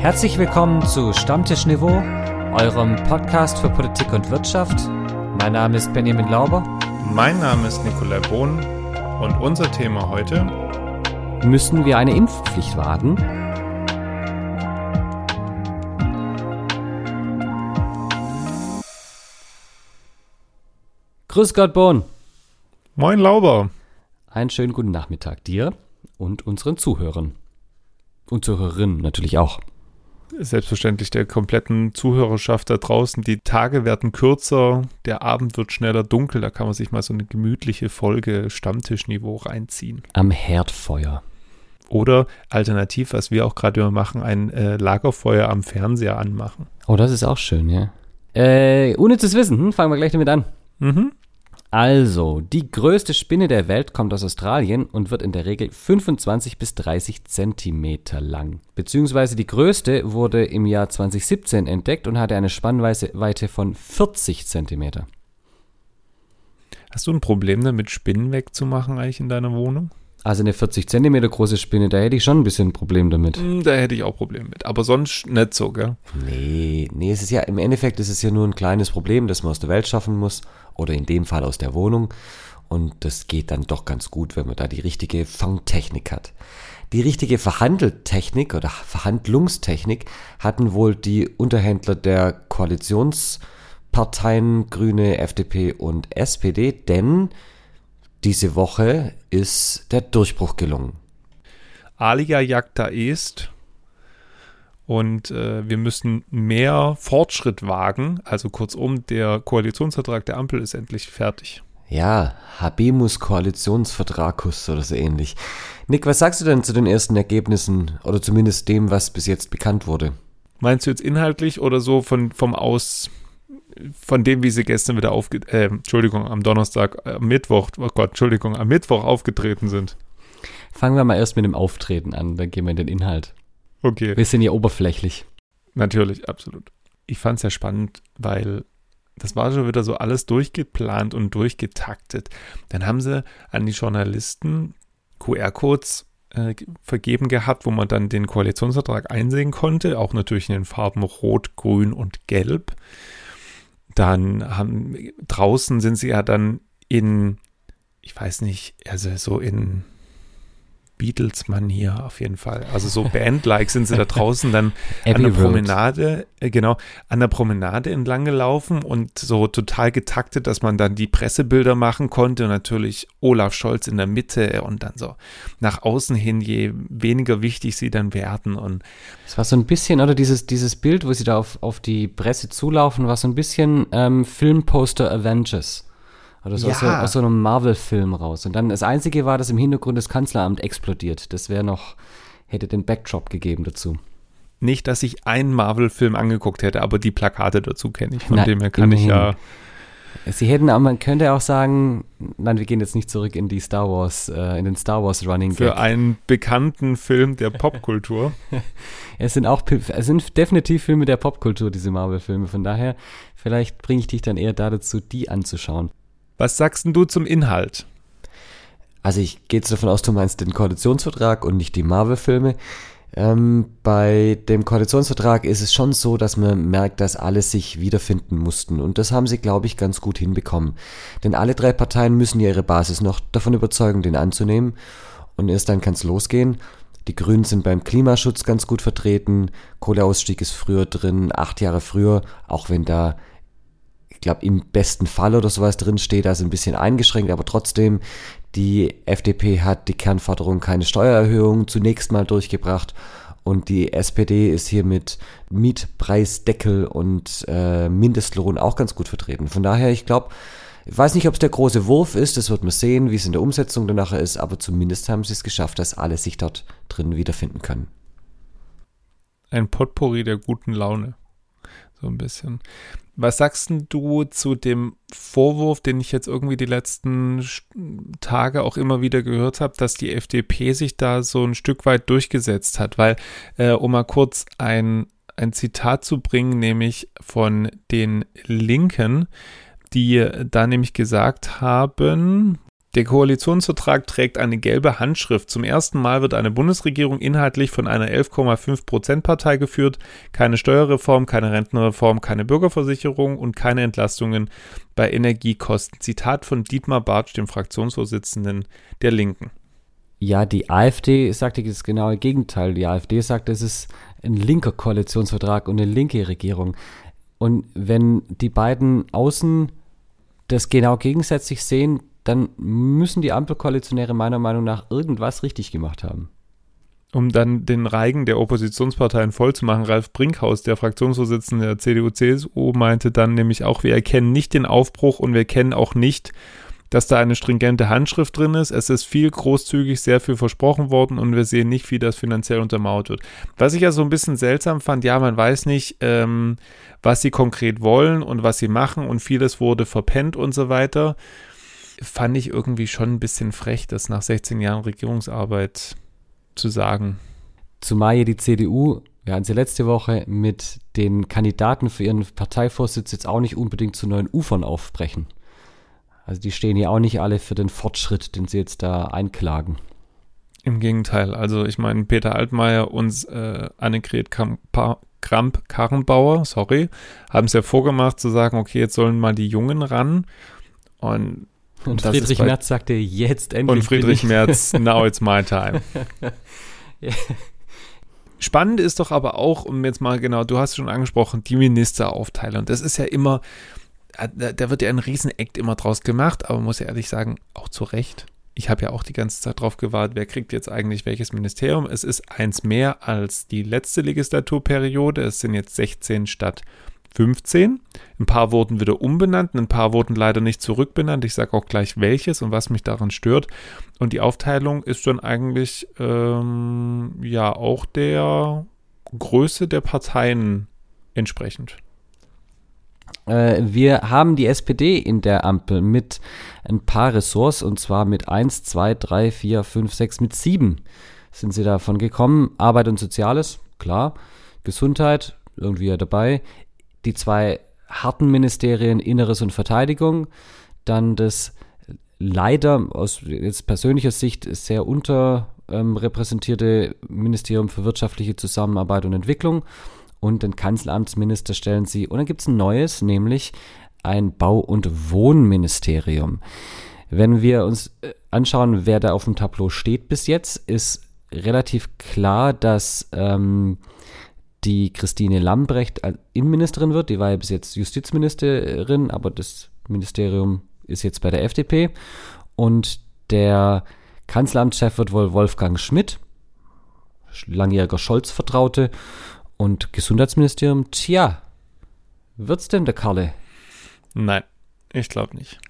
Herzlich willkommen zu Stammtisch Niveau, eurem Podcast für Politik und Wirtschaft. Mein Name ist Benjamin Lauber. Mein Name ist Nikolai Bohn und unser Thema heute Müssen wir eine Impfpflicht wagen? Grüß Gott, Bohn. Moin Lauber. Einen schönen guten Nachmittag dir und unseren Zuhörern. Und Zuhörerinnen natürlich auch. Selbstverständlich der kompletten Zuhörerschaft da draußen. Die Tage werden kürzer, der Abend wird schneller dunkel. Da kann man sich mal so eine gemütliche Folge Stammtischniveau reinziehen. Am Herdfeuer. Oder alternativ, was wir auch gerade immer machen, ein äh, Lagerfeuer am Fernseher anmachen. Oh, das ist auch schön, ja. Äh, unnützes Wissen, hm? fangen wir gleich damit an. Mhm. Also, die größte Spinne der Welt kommt aus Australien und wird in der Regel 25 bis 30 Zentimeter lang. Beziehungsweise die größte wurde im Jahr 2017 entdeckt und hatte eine Spannweite von 40 Zentimeter. Hast du ein Problem damit, Spinnen wegzumachen eigentlich in deiner Wohnung? Also eine 40 Zentimeter große Spinne, da hätte ich schon ein bisschen ein Problem damit. Hm, Da hätte ich auch Probleme mit. Aber sonst nicht so, gell? Nee, nee, es ist ja, im Endeffekt ist es ja nur ein kleines Problem, das man aus der Welt schaffen muss. Oder in dem Fall aus der Wohnung. Und das geht dann doch ganz gut, wenn man da die richtige Fangtechnik hat. Die richtige Verhandeltechnik oder Verhandlungstechnik hatten wohl die Unterhändler der Koalitionsparteien Grüne, FDP und SPD, denn diese Woche ist der Durchbruch gelungen. Alia jacta est. Und äh, wir müssen mehr Fortschritt wagen. Also kurzum, der Koalitionsvertrag der Ampel ist endlich fertig. Ja, Habemus Koalitionsvertragus oder so ähnlich. Nick, was sagst du denn zu den ersten Ergebnissen oder zumindest dem, was bis jetzt bekannt wurde? Meinst du jetzt inhaltlich oder so von, vom Aus, von dem, wie sie gestern wieder aufge, äh, Entschuldigung, am Donnerstag, äh, am Mittwoch, oh Gott, Entschuldigung, am Mittwoch aufgetreten sind? Fangen wir mal erst mit dem Auftreten an, dann gehen wir in den Inhalt. Okay. Wir sind hier oberflächlich. Natürlich, absolut. Ich fand es ja spannend, weil das war schon wieder so alles durchgeplant und durchgetaktet. Dann haben sie an die Journalisten QR-Codes äh, vergeben gehabt, wo man dann den Koalitionsvertrag einsehen konnte, auch natürlich in den Farben Rot, Grün und Gelb. Dann haben draußen sind sie ja dann in, ich weiß nicht, also so in Beatles-Mann hier auf jeden Fall. Also so Band-like sind sie da draußen dann an der. Promenade, äh, genau, an der Promenade entlang gelaufen und so total getaktet, dass man dann die Pressebilder machen konnte und natürlich Olaf Scholz in der Mitte und dann so nach außen hin, je weniger wichtig sie dann werden und Es war so ein bisschen, oder dieses, dieses Bild, wo sie da auf, auf die Presse zulaufen, war so ein bisschen ähm, Filmposter Avengers. Oder so, aus, so Ja. aus so einem Marvel-Film raus. Und dann das Einzige war, dass im Hintergrund das Kanzleramt explodiert. Das wäre noch, hätte den Backdrop gegeben dazu. nicht, dass ich einen Marvel-Film angeguckt hätte, aber die Plakate dazu kenne ich. Von Na, dem her kann ich ja. Sie hätten, aber man könnte auch sagen, nein, wir gehen jetzt nicht zurück in die Star Wars, äh, in den Star Wars Running Für Gag. einen bekannten Film der Popkultur. Es sind auch, es sind definitiv Filme der Popkultur, diese Marvel-Filme. Von daher, vielleicht bringe ich dich dann eher da dazu, die anzuschauen. Was sagst denn du zum Inhalt? Also ich gehe jetzt davon aus, du meinst den Koalitionsvertrag und nicht die Marvel-Filme. Ähm, bei dem Koalitionsvertrag ist es schon so, dass man merkt, dass alle sich wiederfinden mussten. Und das haben sie, glaube ich, ganz gut hinbekommen. Denn alle drei Parteien müssen ja ihre Basis noch davon überzeugen, den anzunehmen. Und erst dann kann es losgehen. Die Grünen sind beim Klimaschutz ganz gut vertreten. Kohleausstieg ist früher drin, acht Jahre früher, auch wenn da glaube, im besten Fall oder sowas drin steht, also ein bisschen eingeschränkt, aber trotzdem, die FDP hat die Kernforderung keine Steuererhöhung zunächst mal durchgebracht und die SPD ist hier mit Mietpreisdeckel und äh, Mindestlohn auch ganz gut vertreten. Von daher, ich glaube, ich weiß nicht, ob es der große Wurf ist, das wird man sehen, wie es in der Umsetzung dann nachher ist, aber zumindest haben sie es geschafft, dass alle sich dort drin wiederfinden können. Ein Potpourri der guten Laune. So ein bisschen. Was sagst du zu dem Vorwurf, den ich jetzt irgendwie die letzten Tage auch immer wieder gehört habe, dass die FDP sich da so ein Stück weit durchgesetzt hat? Weil, äh, um mal kurz ein, ein Zitat zu bringen, nämlich von den Linken, die da nämlich gesagt haben, Der Koalitionsvertrag trägt eine gelbe Handschrift. Zum ersten Mal wird eine Bundesregierung inhaltlich von einer 11,5 Prozent Partei geführt. Keine Steuerreform, keine Rentenreform, keine Bürgerversicherung und keine Entlastungen bei Energiekosten. Zitat von Dietmar Bartsch, dem Fraktionsvorsitzenden der Linken. Ja, die AfD sagte das genaue Gegenteil. Die AfD sagt, es ist ein linker Koalitionsvertrag und eine linke Regierung. Und wenn die beiden Außen das genau gegensätzlich sehen, dann müssen die Ampelkoalitionäre meiner Meinung nach irgendwas richtig gemacht haben. Um dann den Reigen der Oppositionsparteien vollzumachen, Ralf Brinkhaus, der Fraktionsvorsitzende der CDU-CSU, meinte dann nämlich auch, wir erkennen nicht den Aufbruch und wir kennen auch nicht, dass da eine stringente Handschrift drin ist. Es ist viel großzügig, sehr viel versprochen worden und wir sehen nicht, wie das finanziell untermauert wird. Was ich ja so ein bisschen seltsam fand, ja, man weiß nicht, ähm, was sie konkret wollen und was sie machen und vieles wurde verpennt und so weiter. Fand ich irgendwie schon ein bisschen frech, das nach 16 Jahren Regierungsarbeit zu sagen. Zumal ja die CDU, wir hatten sie letzte Woche, mit den Kandidaten für ihren Parteivorsitz jetzt auch nicht unbedingt zu neuen Ufern aufbrechen. Also die stehen ja auch nicht alle für den Fortschritt, den sie jetzt da einklagen. Im Gegenteil, also ich meine, Peter Altmaier und äh, Annegret Kramp-Karrenbauer, sorry, haben es ja vorgemacht zu sagen, okay, jetzt sollen mal die Jungen ran. Und, und Friedrich Merz sagte, jetzt endlich. Und Friedrich Merz, now it's my time. ja. Spannend ist doch aber auch, um jetzt mal genau, du hast schon angesprochen, die Ministeraufteilung. Das ist ja immer, äh, da wird ja ein Riesenakt immer draus gemacht, aber muss ja ehrlich sagen, auch zu Recht. Ich habe ja auch die ganze Zeit drauf gewartet, wer kriegt jetzt eigentlich welches Ministerium. Es ist eins mehr als die letzte Legislaturperiode. Es sind jetzt 16 statt 15. Ein paar wurden wieder umbenannt, ein paar wurden leider nicht zurückbenannt. Ich sage auch gleich welches und was mich daran stört. Und die Aufteilung ist dann eigentlich ähm, ja auch der Größe der Parteien entsprechend. Äh, wir haben die SPD in der Ampel mit ein paar Ressorts und zwar mit 1, 2, 3, 4, 5, 6, mit 7 sind sie davon gekommen. Arbeit und Soziales, klar. Gesundheit, irgendwie ja dabei. Die zwei harten Ministerien Inneres und Verteidigung. Dann das leider aus jetzt persönlicher Sicht sehr unterrepräsentierte Ministerium für wirtschaftliche Zusammenarbeit und Entwicklung und den Kanzleramtsminister stellen sie. Und dann gibt es ein neues, nämlich ein Bau- und Wohnministerium. Wenn wir uns äh, anschauen, wer da auf dem Tableau steht bis jetzt, ist relativ klar, dass ähm, die Christine Lambrecht Innenministerin wird. Die war ja bis jetzt Justizministerin, aber das Ministerium ist jetzt bei der FDP. Und der Kanzleramtschef wird wohl Wolfgang Schmidt, langjähriger Scholz-Vertraute. Und Gesundheitsministerium, tja, wird's denn der Karle? Nein, ich glaube nicht.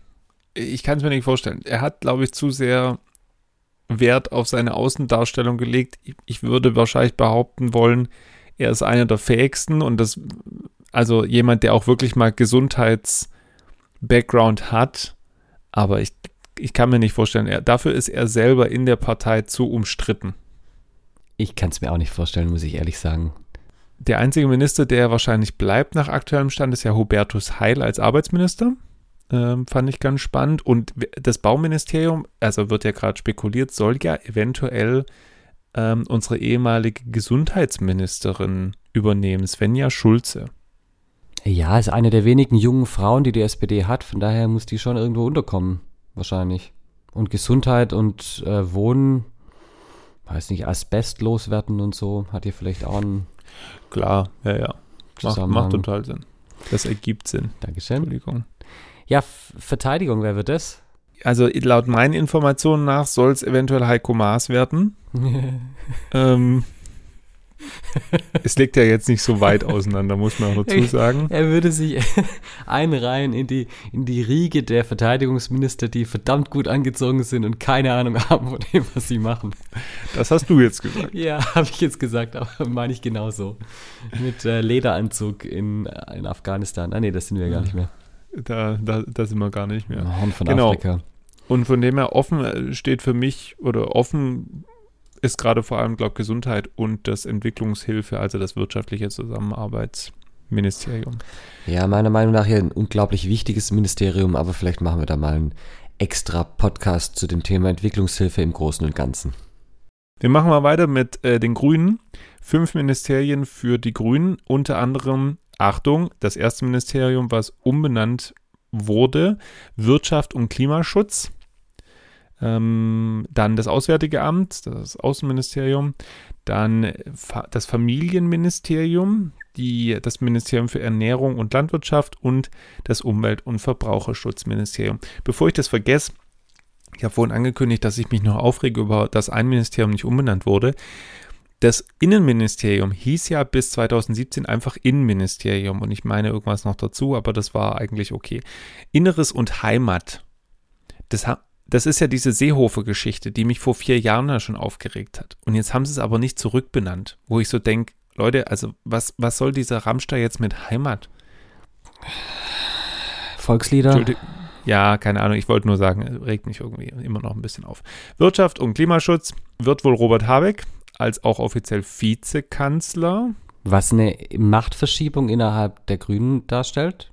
Ich kann es mir nicht vorstellen. Er hat, glaube ich, zu sehr Wert auf seine Außendarstellung gelegt. Ich würde wahrscheinlich behaupten wollen, er ist einer der fähigsten und das, also jemand, der auch wirklich mal Gesundheits-Background hat. Aber ich, ich kann mir nicht vorstellen, er, dafür ist er selber in der Partei zu umstritten. Ich kann es mir auch nicht vorstellen, muss ich ehrlich sagen. Der einzige Minister, der wahrscheinlich bleibt nach aktuellem Stand, ist ja Hubertus Heil als Arbeitsminister. Ähm, fand ich ganz spannend. Und das Bauministerium, also wird ja gerade spekuliert, soll ja eventuell ähm, unsere ehemalige Gesundheitsministerin übernehmen, Svenja Schulze. Ja, ist eine der wenigen jungen Frauen, die die SPD hat. Von daher muss die schon irgendwo unterkommen, wahrscheinlich. Und Gesundheit und äh, Wohnen, weiß nicht, Asbest loswerden und so, hat ihr vielleicht auch einen Klar, ja, ja. Macht, macht total Sinn. Das ergibt Sinn. Dankeschön. Entschuldigung. Ja, Verteidigung, wer wird das? Also laut meinen Informationen nach soll es eventuell Heiko Maas werden. ähm, es liegt ja jetzt nicht so weit auseinander, muss man auch dazu sagen. Er würde sich einreihen in die, in die Riege der Verteidigungsminister, die verdammt gut angezogen sind und keine Ahnung haben von dem, was sie machen. Das hast du jetzt gesagt. Ja, habe ich jetzt gesagt, aber meine ich genauso. Mit äh, Lederanzug in, in Afghanistan. Ah nee, das sind wir gar nicht mehr. Da, da, da sind wir gar nicht mehr. Horn von genau. Afrika. Und von dem her offen steht für mich oder offen ist gerade vor allem, glaube ich, Gesundheit und das Entwicklungshilfe, also das wirtschaftliche Zusammenarbeitsministerium. Ja, meiner Meinung nach hier ein unglaublich wichtiges Ministerium, aber vielleicht machen wir da mal ein extra Podcast zu dem Thema Entwicklungshilfe im Großen und Ganzen. Wir machen mal weiter mit äh, den Grünen. Fünf Ministerien für die Grünen, unter anderem, Achtung, das erste Ministerium, was umbenannt wurde, Wirtschaft und Klimaschutz. Ähm, dann das Auswärtige Amt, das Außenministerium, dann das Familienministerium, die, das Ministerium für Ernährung und Landwirtschaft und das Umwelt- und Verbraucherschutzministerium. Bevor ich das vergesse, ich habe vorhin angekündigt, dass ich mich noch aufrege über, dass ein Ministerium nicht umbenannt wurde. Das Innenministerium hieß ja bis 2017 einfach Innenministerium und ich meine irgendwas noch dazu, aber das war eigentlich okay. Inneres und Heimat. Das, das ist ja diese Seehofer-Geschichte, die mich vor vier Jahren ja schon aufgeregt hat. Und jetzt haben sie es aber nicht zurückbenannt, wo ich so denke, Leute, also was, was soll dieser Rammstein jetzt mit Heimat? Volkslieder? Ja, keine Ahnung, ich wollte nur sagen, regt mich irgendwie immer noch ein bisschen auf. Wirtschaft und Klimaschutz wird wohl Robert Habeck als auch offiziell Vizekanzler. Was eine Machtverschiebung innerhalb der Grünen darstellt.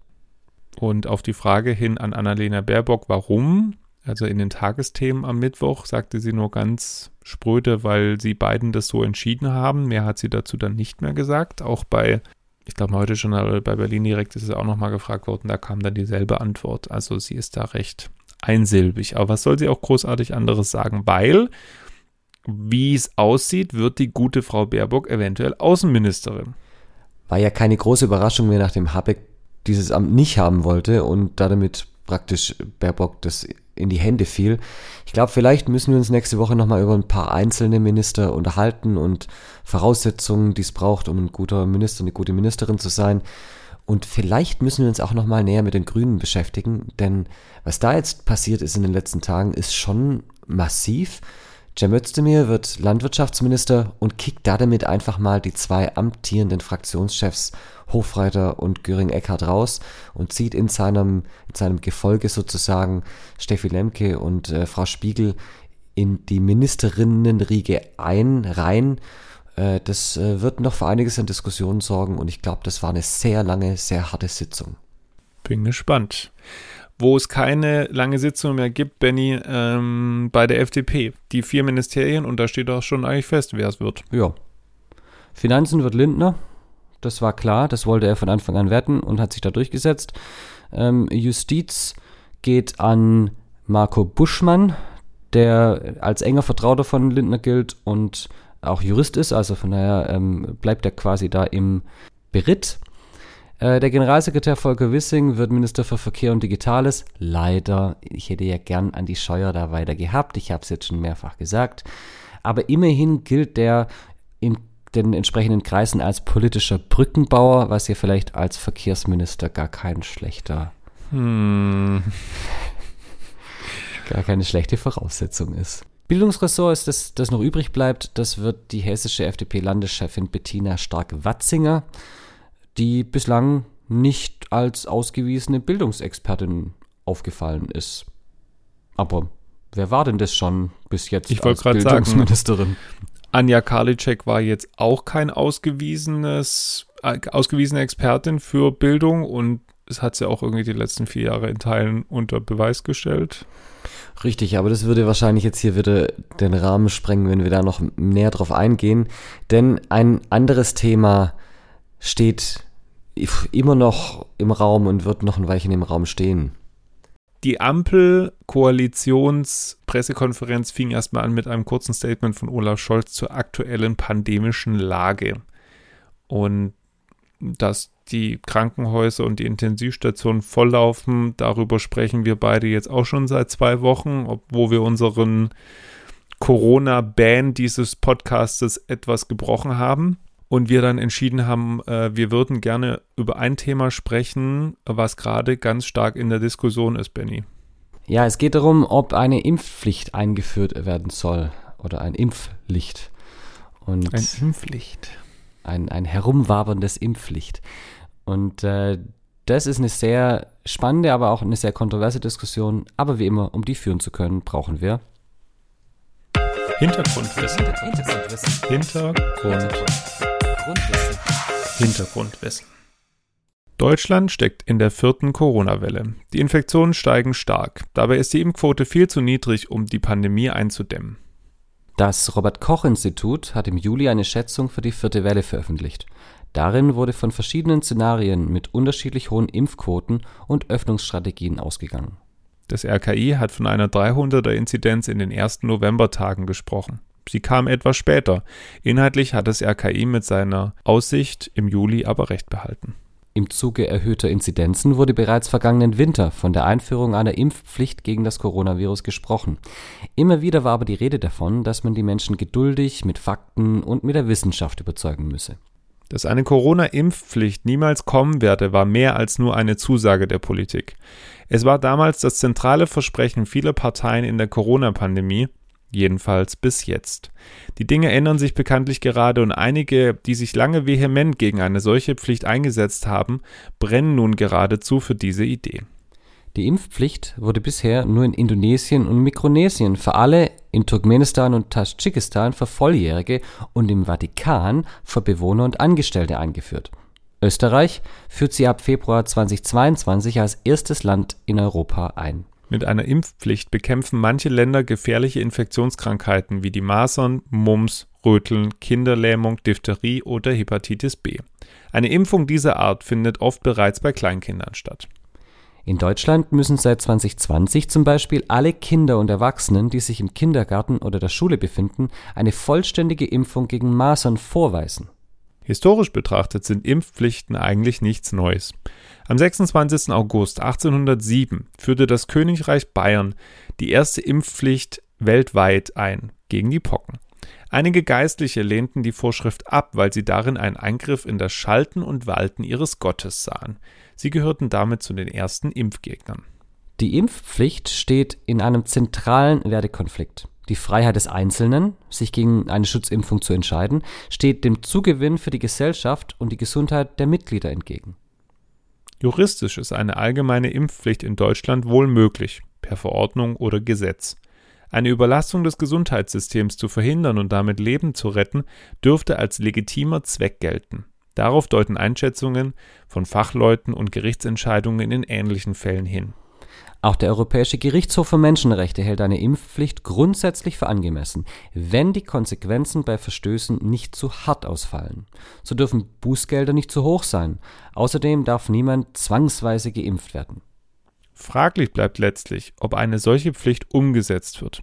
Und auf die Frage hin an Annalena Baerbock, warum, also in den Tagesthemen am Mittwoch, sagte sie nur ganz spröde, weil sie beiden das so entschieden haben. Mehr hat sie dazu dann nicht mehr gesagt. Auch bei, ich glaube heute schon bei Berlin direkt ist es auch nochmal gefragt worden, da kam dann dieselbe Antwort. Also sie ist da recht einsilbig. Aber was soll sie auch großartig anderes sagen? Weil wie es aussieht, wird die gute Frau Baerbock eventuell Außenministerin. War ja keine große Überraschung mehr, nachdem Habeck dieses Amt nicht haben wollte und damit praktisch Baerbock das in die Hände fiel. Ich glaube, vielleicht müssen wir uns nächste Woche nochmal über ein paar einzelne Minister unterhalten und Voraussetzungen, die es braucht, um ein guter Minister, eine gute Ministerin zu sein. Und vielleicht müssen wir uns auch nochmal näher mit den Grünen beschäftigen, denn was da jetzt passiert ist in den letzten Tagen, ist schon massiv. Cem Özdemir wird Landwirtschaftsminister und kickt damit einfach mal die zwei amtierenden Fraktionschefs Hofreiter und Göring-Eckardt raus und zieht in seinem, in seinem Gefolge sozusagen Steffi Lemke und äh, Frau Spiegel in die Ministerinnenriege ein, rein. Äh, das äh, wird noch für einiges an Diskussionen sorgen und ich glaube, das war eine sehr lange, sehr harte Sitzung. Bin gespannt wo es keine lange Sitzung mehr gibt, Benny, ähm, bei der FDP. Die vier Ministerien und da steht auch schon eigentlich fest, wer es wird. Ja. Finanzen wird Lindner, das war klar, das wollte er von Anfang an wetten und hat sich da durchgesetzt. Ähm, Justiz geht an Marco Buschmann, der als enger Vertrauter von Lindner gilt und auch Jurist ist, also von daher ähm, bleibt er quasi da im Beritt. Äh, der Generalsekretär Volker Wissing wird Minister für Verkehr und Digitales. Leider, ich hätte ja gern an die Scheuer da weiter gehabt. Ich habe es jetzt schon mehrfach gesagt. Aber immerhin gilt der in den entsprechenden Kreisen als politischer Brückenbauer, was ja vielleicht als Verkehrsminister gar kein schlechter, hm. gar keine schlechte Voraussetzung ist. Bildungsressort ist das, das noch übrig bleibt. Das wird die hessische FDP-Landeschefin Bettina Stark-Watzinger die bislang nicht als ausgewiesene Bildungsexpertin aufgefallen ist. Aber wer war denn das schon bis jetzt ich als Bildungsministerin? Sagen, Anja Karliczek war jetzt auch kein ausgewiesenes, äh, ausgewiesene Expertin für Bildung und es hat sie auch irgendwie die letzten vier Jahre in Teilen unter Beweis gestellt. Richtig, aber das würde wahrscheinlich jetzt hier wieder den Rahmen sprengen, wenn wir da noch näher drauf eingehen. Denn ein anderes Thema steht immer noch im Raum und wird noch ein Weilchen im Raum stehen. Die Ampel-Koalitions-Pressekonferenz fing erstmal an mit einem kurzen Statement von Olaf Scholz zur aktuellen pandemischen Lage. Und dass die Krankenhäuser und die Intensivstationen volllaufen, darüber sprechen wir beide jetzt auch schon seit zwei Wochen, obwohl wir unseren Corona-Ban dieses Podcastes etwas gebrochen haben und wir dann entschieden haben, äh, wir würden gerne über ein Thema sprechen, was gerade ganz stark in der Diskussion ist, Benny. Ja, es geht darum, ob eine Impfpflicht eingeführt werden soll oder ein Impflicht. Und ein Impflicht. Ein, ein herumwaberndes Impflicht. Und äh, das ist eine sehr spannende, aber auch eine sehr kontroverse Diskussion. Aber wie immer, um die führen zu können, brauchen wir Hintergrundwissen. Hintergrundwissen. Hintergrund. Hintergrundwissen. Hintergrundwissen. Deutschland steckt in der vierten Corona-Welle. Die Infektionen steigen stark. Dabei ist die Impfquote viel zu niedrig, um die Pandemie einzudämmen. Das Robert Koch Institut hat im Juli eine Schätzung für die vierte Welle veröffentlicht. Darin wurde von verschiedenen Szenarien mit unterschiedlich hohen Impfquoten und Öffnungsstrategien ausgegangen. Das RKI hat von einer 300er Inzidenz in den ersten Novembertagen gesprochen. Sie kam etwas später. Inhaltlich hat das RKI mit seiner Aussicht im Juli aber recht behalten. Im Zuge erhöhter Inzidenzen wurde bereits vergangenen Winter von der Einführung einer Impfpflicht gegen das Coronavirus gesprochen. Immer wieder war aber die Rede davon, dass man die Menschen geduldig mit Fakten und mit der Wissenschaft überzeugen müsse. Dass eine Corona-Impfpflicht niemals kommen werde, war mehr als nur eine Zusage der Politik. Es war damals das zentrale Versprechen vieler Parteien in der Corona-Pandemie, jedenfalls bis jetzt. Die Dinge ändern sich bekanntlich gerade und einige, die sich lange vehement gegen eine solche Pflicht eingesetzt haben, brennen nun geradezu für diese Idee. Die Impfpflicht wurde bisher nur in Indonesien und Mikronesien für alle, in Turkmenistan und Tadschikistan für Volljährige und im Vatikan für Bewohner und Angestellte eingeführt. Österreich führt sie ab Februar 2022 als erstes Land in Europa ein. Mit einer Impfpflicht bekämpfen manche Länder gefährliche Infektionskrankheiten wie die Masern, Mumps, Röteln, Kinderlähmung, Diphtherie oder Hepatitis B. Eine Impfung dieser Art findet oft bereits bei Kleinkindern statt. In Deutschland müssen seit 2020 zum Beispiel alle Kinder und Erwachsenen, die sich im Kindergarten oder der Schule befinden, eine vollständige Impfung gegen Masern vorweisen. Historisch betrachtet sind Impfpflichten eigentlich nichts Neues. Am 26. August 1807 führte das Königreich Bayern die erste Impfpflicht weltweit ein gegen die Pocken. Einige Geistliche lehnten die Vorschrift ab, weil sie darin einen Eingriff in das Schalten und Walten ihres Gottes sahen. Sie gehörten damit zu den ersten Impfgegnern. Die Impfpflicht steht in einem zentralen Wertekonflikt. Die Freiheit des Einzelnen, sich gegen eine Schutzimpfung zu entscheiden, steht dem Zugewinn für die Gesellschaft und die Gesundheit der Mitglieder entgegen. Juristisch ist eine allgemeine Impfpflicht in Deutschland wohl möglich, per Verordnung oder Gesetz. Eine Überlastung des Gesundheitssystems zu verhindern und damit Leben zu retten, dürfte als legitimer Zweck gelten. Darauf deuten Einschätzungen von Fachleuten und Gerichtsentscheidungen in ähnlichen Fällen hin. Auch der Europäische Gerichtshof für Menschenrechte hält eine Impfpflicht grundsätzlich für angemessen, wenn die Konsequenzen bei Verstößen nicht zu hart ausfallen. So dürfen Bußgelder nicht zu hoch sein. Außerdem darf niemand zwangsweise geimpft werden. Fraglich bleibt letztlich, ob eine solche Pflicht umgesetzt wird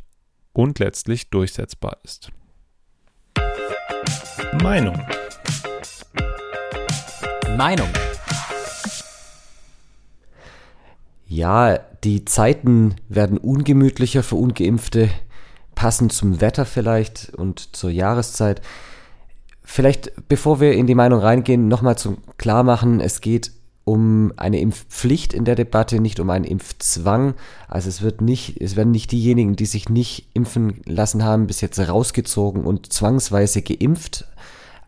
und letztlich durchsetzbar ist. Meinung Meinung. Ja, die Zeiten werden ungemütlicher für ungeimpfte, passend zum Wetter vielleicht und zur Jahreszeit. Vielleicht, bevor wir in die Meinung reingehen, nochmal zum Klarmachen, es geht um eine Impfpflicht in der Debatte, nicht um einen Impfzwang. Also es wird nicht, es werden nicht diejenigen, die sich nicht impfen lassen haben, bis jetzt rausgezogen und zwangsweise geimpft.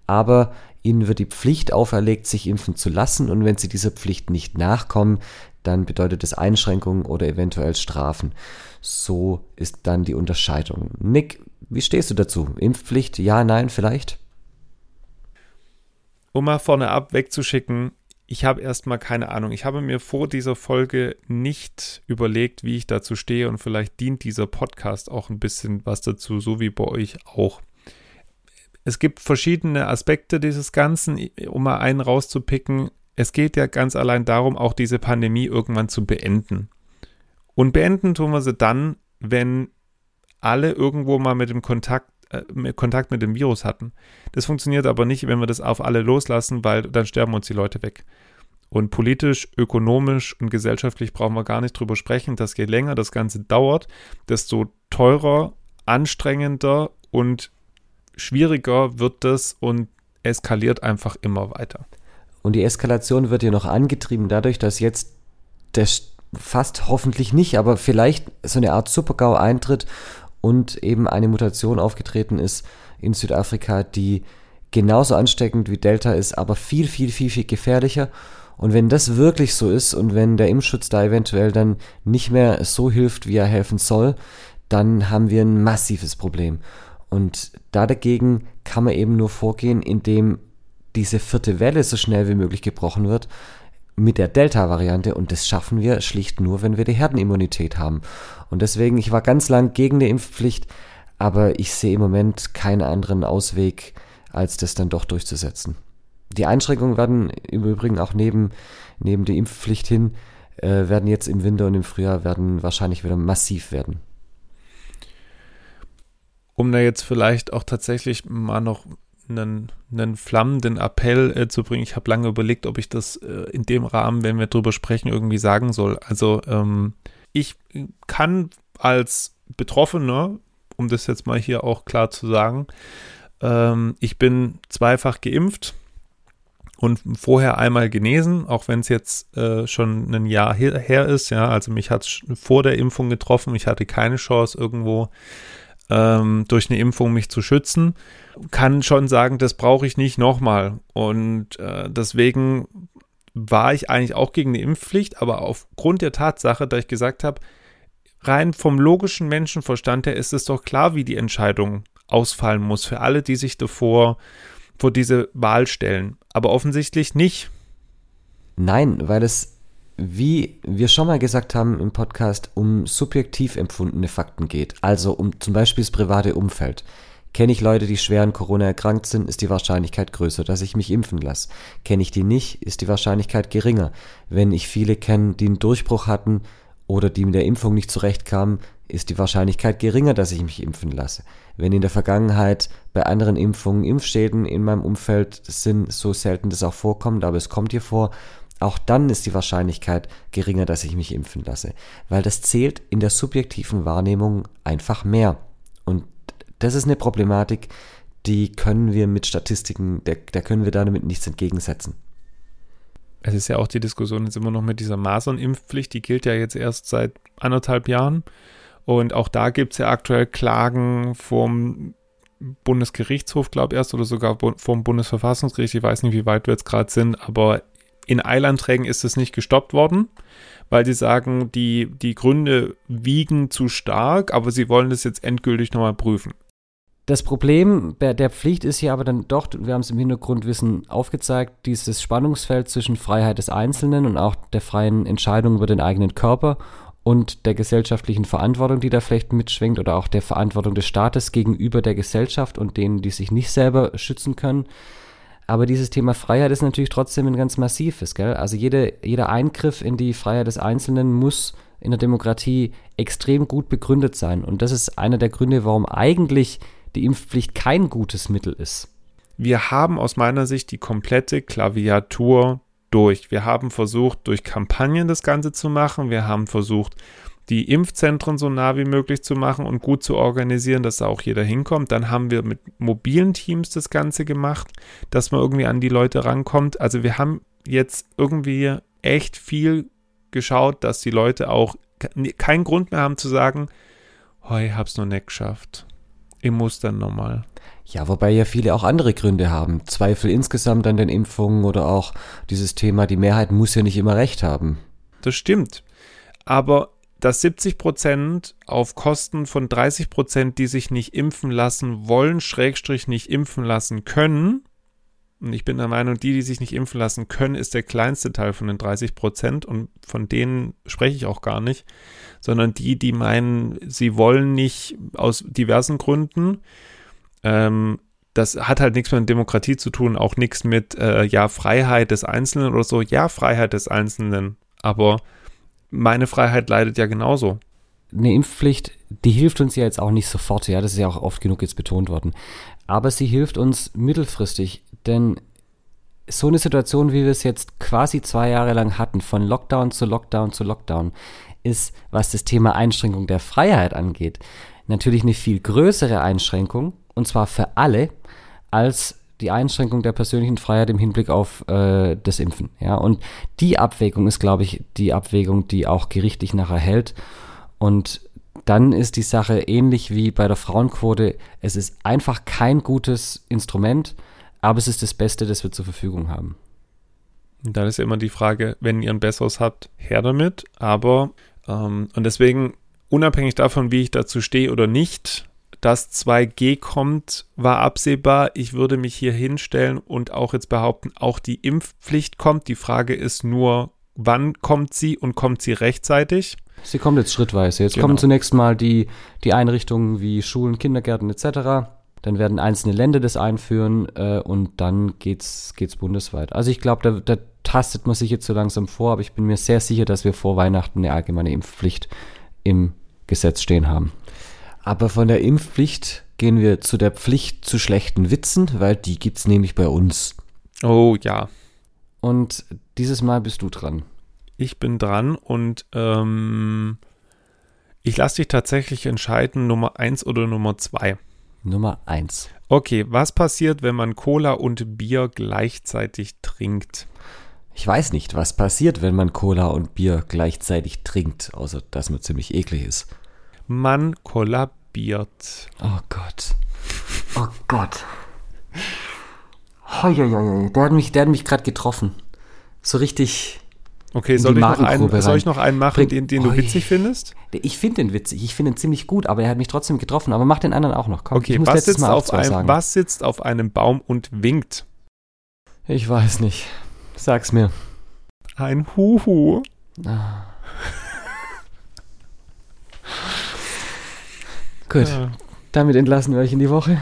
Aber Ihnen wird die Pflicht auferlegt, sich impfen zu lassen und wenn Sie dieser Pflicht nicht nachkommen, dann bedeutet es Einschränkungen oder eventuell Strafen. So ist dann die Unterscheidung. Nick, wie stehst du dazu? Impfpflicht, ja, nein, vielleicht? Um mal vorne ab wegzuschicken, ich habe erstmal keine Ahnung. Ich habe mir vor dieser Folge nicht überlegt, wie ich dazu stehe und vielleicht dient dieser Podcast auch ein bisschen was dazu, so wie bei euch auch. Es gibt verschiedene Aspekte dieses Ganzen, um mal einen rauszupicken. Es geht ja ganz allein darum, auch diese Pandemie irgendwann zu beenden. Und beenden tun wir sie dann, wenn alle irgendwo mal mit dem Kontakt, äh, Kontakt mit dem Virus hatten. Das funktioniert aber nicht, wenn wir das auf alle loslassen, weil dann sterben uns die Leute weg. Und politisch, ökonomisch und gesellschaftlich brauchen wir gar nicht drüber sprechen. Das geht länger, das Ganze dauert, desto teurer, anstrengender und schwieriger wird es und eskaliert einfach immer weiter. Und die Eskalation wird ja noch angetrieben dadurch, dass jetzt der fast hoffentlich nicht, aber vielleicht so eine Art Supergau eintritt und eben eine Mutation aufgetreten ist in Südafrika, die genauso ansteckend wie Delta ist, aber viel, viel, viel, viel gefährlicher. Und wenn das wirklich so ist und wenn der Impfschutz da eventuell dann nicht mehr so hilft, wie er helfen soll, dann haben wir ein massives Problem. Und da dagegen kann man eben nur vorgehen, indem diese vierte Welle so schnell wie möglich gebrochen wird mit der Delta-Variante und das schaffen wir schlicht nur, wenn wir die Herdenimmunität haben. Und deswegen, ich war ganz lang gegen die Impfpflicht, aber ich sehe im Moment keinen anderen Ausweg, als das dann doch durchzusetzen. Die Einschränkungen werden im Übrigen auch neben, neben die Impfpflicht hin, äh, werden jetzt im Winter und im Frühjahr werden wahrscheinlich wieder massiv werden. Um da jetzt vielleicht auch tatsächlich mal noch einen, einen flammenden Appell äh, zu bringen. Ich habe lange überlegt, ob ich das äh, in dem Rahmen, wenn wir drüber sprechen, irgendwie sagen soll. Also ähm, ich kann als Betroffener, um das jetzt mal hier auch klar zu sagen, ähm, ich bin zweifach geimpft und vorher einmal genesen, auch wenn es jetzt äh, schon ein Jahr her, her, ist. Ja, also mich hat es vor der Impfung getroffen. Ich hatte keine Chance irgendwo ähm, durch eine Impfung mich zu schützen. Kann schon sagen, das brauche ich nicht nochmal. Und äh, deswegen war ich eigentlich auch gegen eine Impfpflicht, aber aufgrund der Tatsache, dass ich gesagt habe, rein vom logischen Menschenverstand her ist es doch klar, wie die Entscheidung ausfallen muss für alle, die sich davor vor diese Wahl stellen. Aber offensichtlich nicht. Nein, weil es, wie wir schon mal gesagt haben im Podcast, um subjektiv empfundene Fakten geht. Also um zum Beispiel das private Umfeld. Kenne ich Leute, die schwer an Corona erkrankt sind, ist die Wahrscheinlichkeit größer, dass ich mich impfen lasse. Kenne ich die nicht, ist die Wahrscheinlichkeit geringer. Wenn ich viele kenne, die einen Durchbruch hatten oder die mit der Impfung nicht zurechtkamen, ist die Wahrscheinlichkeit geringer, dass ich mich impfen lasse. Wenn in der Vergangenheit bei anderen Impfungen Impfschäden in meinem Umfeld sind, so selten das auch vorkommt, aber es kommt hier vor, auch dann ist die Wahrscheinlichkeit geringer, dass ich mich impfen lasse, weil das zählt in der subjektiven Wahrnehmung einfach mehr. Und das ist eine Problematik, die können wir mit Statistiken, da, können wir damit nichts entgegensetzen. Es ist ja auch die Diskussion jetzt immer noch mit dieser Masernimpfpflicht, die gilt ja jetzt erst seit anderthalb Jahren. Und auch da gibt es ja aktuell Klagen vom Bundesgerichtshof, glaube ich, erst oder sogar vom Bundesverfassungsgericht. Ich weiß nicht, wie weit wir jetzt gerade sind, aber in Eilanträgen ist es nicht gestoppt worden, weil sie sagen, die, die Gründe wiegen zu stark, aber sie wollen das jetzt endgültig nochmal prüfen. Das Problem der Pflicht ist hier aber dann doch, wir haben es im Hintergrundwissen aufgezeigt, dieses Spannungsfeld zwischen Freiheit des Einzelnen und auch der freien Entscheidung über den eigenen Körper und der gesellschaftlichen Verantwortung, die da vielleicht mitschwingt oder auch der Verantwortung des Staates gegenüber der Gesellschaft und denen, die sich nicht selber schützen können. Aber dieses Thema Freiheit ist natürlich trotzdem ein ganz massives, gell? Also jede, jeder Eingriff in die Freiheit des Einzelnen muss in der Demokratie extrem gut begründet sein. Und das ist einer der Gründe, warum eigentlich die Impfpflicht kein gutes Mittel ist. Wir haben aus meiner Sicht die komplette Klaviatur durch. Wir haben versucht, durch Kampagnen das Ganze zu machen. Wir haben versucht, die Impfzentren so nah wie möglich zu machen und gut zu organisieren, dass da auch jeder hinkommt. Dann haben wir mit mobilen Teams das Ganze gemacht, dass man irgendwie an die Leute rankommt. Also wir haben jetzt irgendwie echt viel geschaut, dass die Leute auch keinen Grund mehr haben zu sagen, ich hab's noch nicht geschafft im Muster nochmal. Ja, wobei ja viele auch andere Gründe haben. Zweifel insgesamt an den Impfungen oder auch dieses Thema, die Mehrheit muss ja nicht immer recht haben. Das stimmt. Aber dass 70 Prozent auf Kosten von 30 Prozent, die sich nicht impfen lassen wollen, Schrägstrich nicht impfen lassen können, und ich bin der Meinung, die, die sich nicht impfen lassen können, ist der kleinste Teil von den 30 Prozent und von denen spreche ich auch gar nicht, sondern die, die meinen, sie wollen nicht aus diversen Gründen. Ähm, das hat halt nichts mit Demokratie zu tun, auch nichts mit, äh, ja, Freiheit des Einzelnen oder so. Ja, Freiheit des Einzelnen, aber meine Freiheit leidet ja genauso. Eine Impfpflicht, die hilft uns ja jetzt auch nicht sofort, ja, das ist ja auch oft genug jetzt betont worden. Aber sie hilft uns mittelfristig denn so eine Situation, wie wir es jetzt quasi zwei Jahre lang hatten, von Lockdown zu Lockdown zu Lockdown, ist, was das Thema Einschränkung der Freiheit angeht, natürlich eine viel größere Einschränkung, und zwar für alle, als die Einschränkung der persönlichen Freiheit im Hinblick auf äh, das Impfen. Ja, und die Abwägung ist, glaube ich, die Abwägung, die auch gerichtlich nachher hält. Und dann ist die Sache ähnlich wie bei der Frauenquote. Es ist einfach kein gutes Instrument aber es ist das Beste, das wir zur Verfügung haben. Und dann ist ja immer die Frage, wenn ihr ein besseres habt, her damit. Aber, ähm, und deswegen, unabhängig davon, wie ich dazu stehe oder nicht, dass 2G kommt, war absehbar. Ich würde mich hier hinstellen und auch jetzt behaupten, auch die Impfpflicht kommt. Die Frage ist nur, wann kommt sie und kommt sie rechtzeitig? Sie kommt jetzt schrittweise. Jetzt Genau. kommen zunächst mal die, die Einrichtungen wie Schulen, Kindergärten etc. Dann werden einzelne Länder das einführen äh, und dann geht's, geht's bundesweit. Also ich glaube, da, da tastet man sich jetzt so langsam vor, aber ich bin mir sehr sicher, dass wir vor Weihnachten eine allgemeine Impfpflicht im Gesetz stehen haben. Aber von der Impfpflicht gehen wir zu der Pflicht zu schlechten Witzen, weil die gibt's nämlich bei uns. Oh ja, Und dieses Mal bist du dran. ich bin dran und ähm, ich lasse dich tatsächlich entscheiden, Nummer 1 oder Nummer 2. Nummer eins. Okay, was passiert, wenn man Cola und Bier gleichzeitig trinkt? Ich weiß nicht, was passiert, wenn man Cola und Bier gleichzeitig trinkt, außer dass man ziemlich eklig ist. Man kollabiert. Oh Gott. Oh Gott. Hoi. Der hat mich, der hat mich gerade getroffen. So richtig. Okay, soll ich, noch einen, soll ich noch einen machen, Bring- den, den du witzig findest? Ich finde den witzig. Ich finde ihn ziemlich gut, aber er hat mich trotzdem getroffen. Aber mach den anderen auch noch. Komm, Okay, ich muss was sitzt, auf einem, was sitzt auf einem Baum und winkt? Ich weiß nicht. Sag's mir. Ein Huhu. Ah. Gut, Ja. damit entlassen wir euch in die Woche.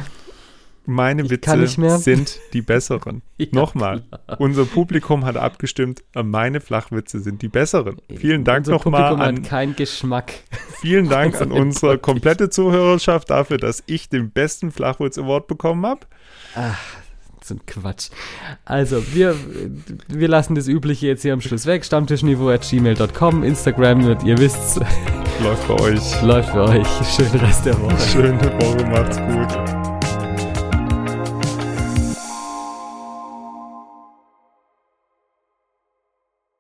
Meine Witze sind die besseren. Ja, Nochmal, unser Publikum hat abgestimmt, meine Flachwitze sind die besseren. Vielen Dank nochmal Publikum an, keinen Geschmack. vielen Dank an Unser unsere komplette Zuhörerschaft dafür, dass ich den besten Flachwitz Award bekommen habe. So ein Quatsch. Also, wir, wir lassen das Übliche jetzt hier am Schluss weg. Stammtischniveau at gmail.com, Instagram wird, ihr wisst's, Läuft bei euch. läuft für euch. Schönen Rest der Woche. Schöne Woche, macht's gut.